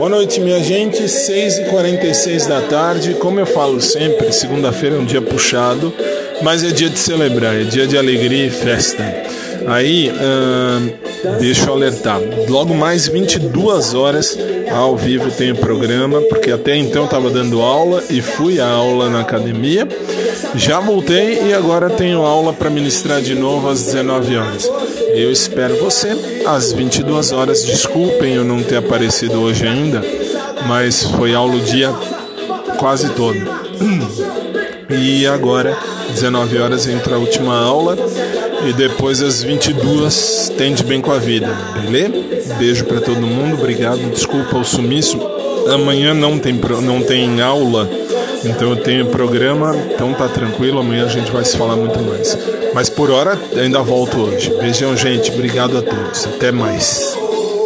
Boa noite, minha gente. 6h46 da tarde. Como eu falo sempre, segunda-feira é um dia puxado, mas é dia de celebrar, é dia de alegria e festa. Aí, hum, deixa eu alertar: logo mais 22 horas ao vivo tem o programa, porque até então estava dando aula e fui à aula na academia. Já voltei e agora tenho aula para ministrar de novo às 19 horas. Eu espero você às 22 horas. Desculpem eu não ter aparecido hoje ainda, mas foi aula o dia quase todo. E agora, 19 horas, entra a última aula e depois às 22 tende bem com a vida, beleza? Beijo para todo mundo, obrigado. Desculpa o sumiço. Amanhã não tem, não tem aula então eu tenho programa, então tá tranquilo, amanhã a gente vai se falar muito mais. Mas por hora ainda volto hoje. Beijão, gente. Obrigado a todos. Até mais.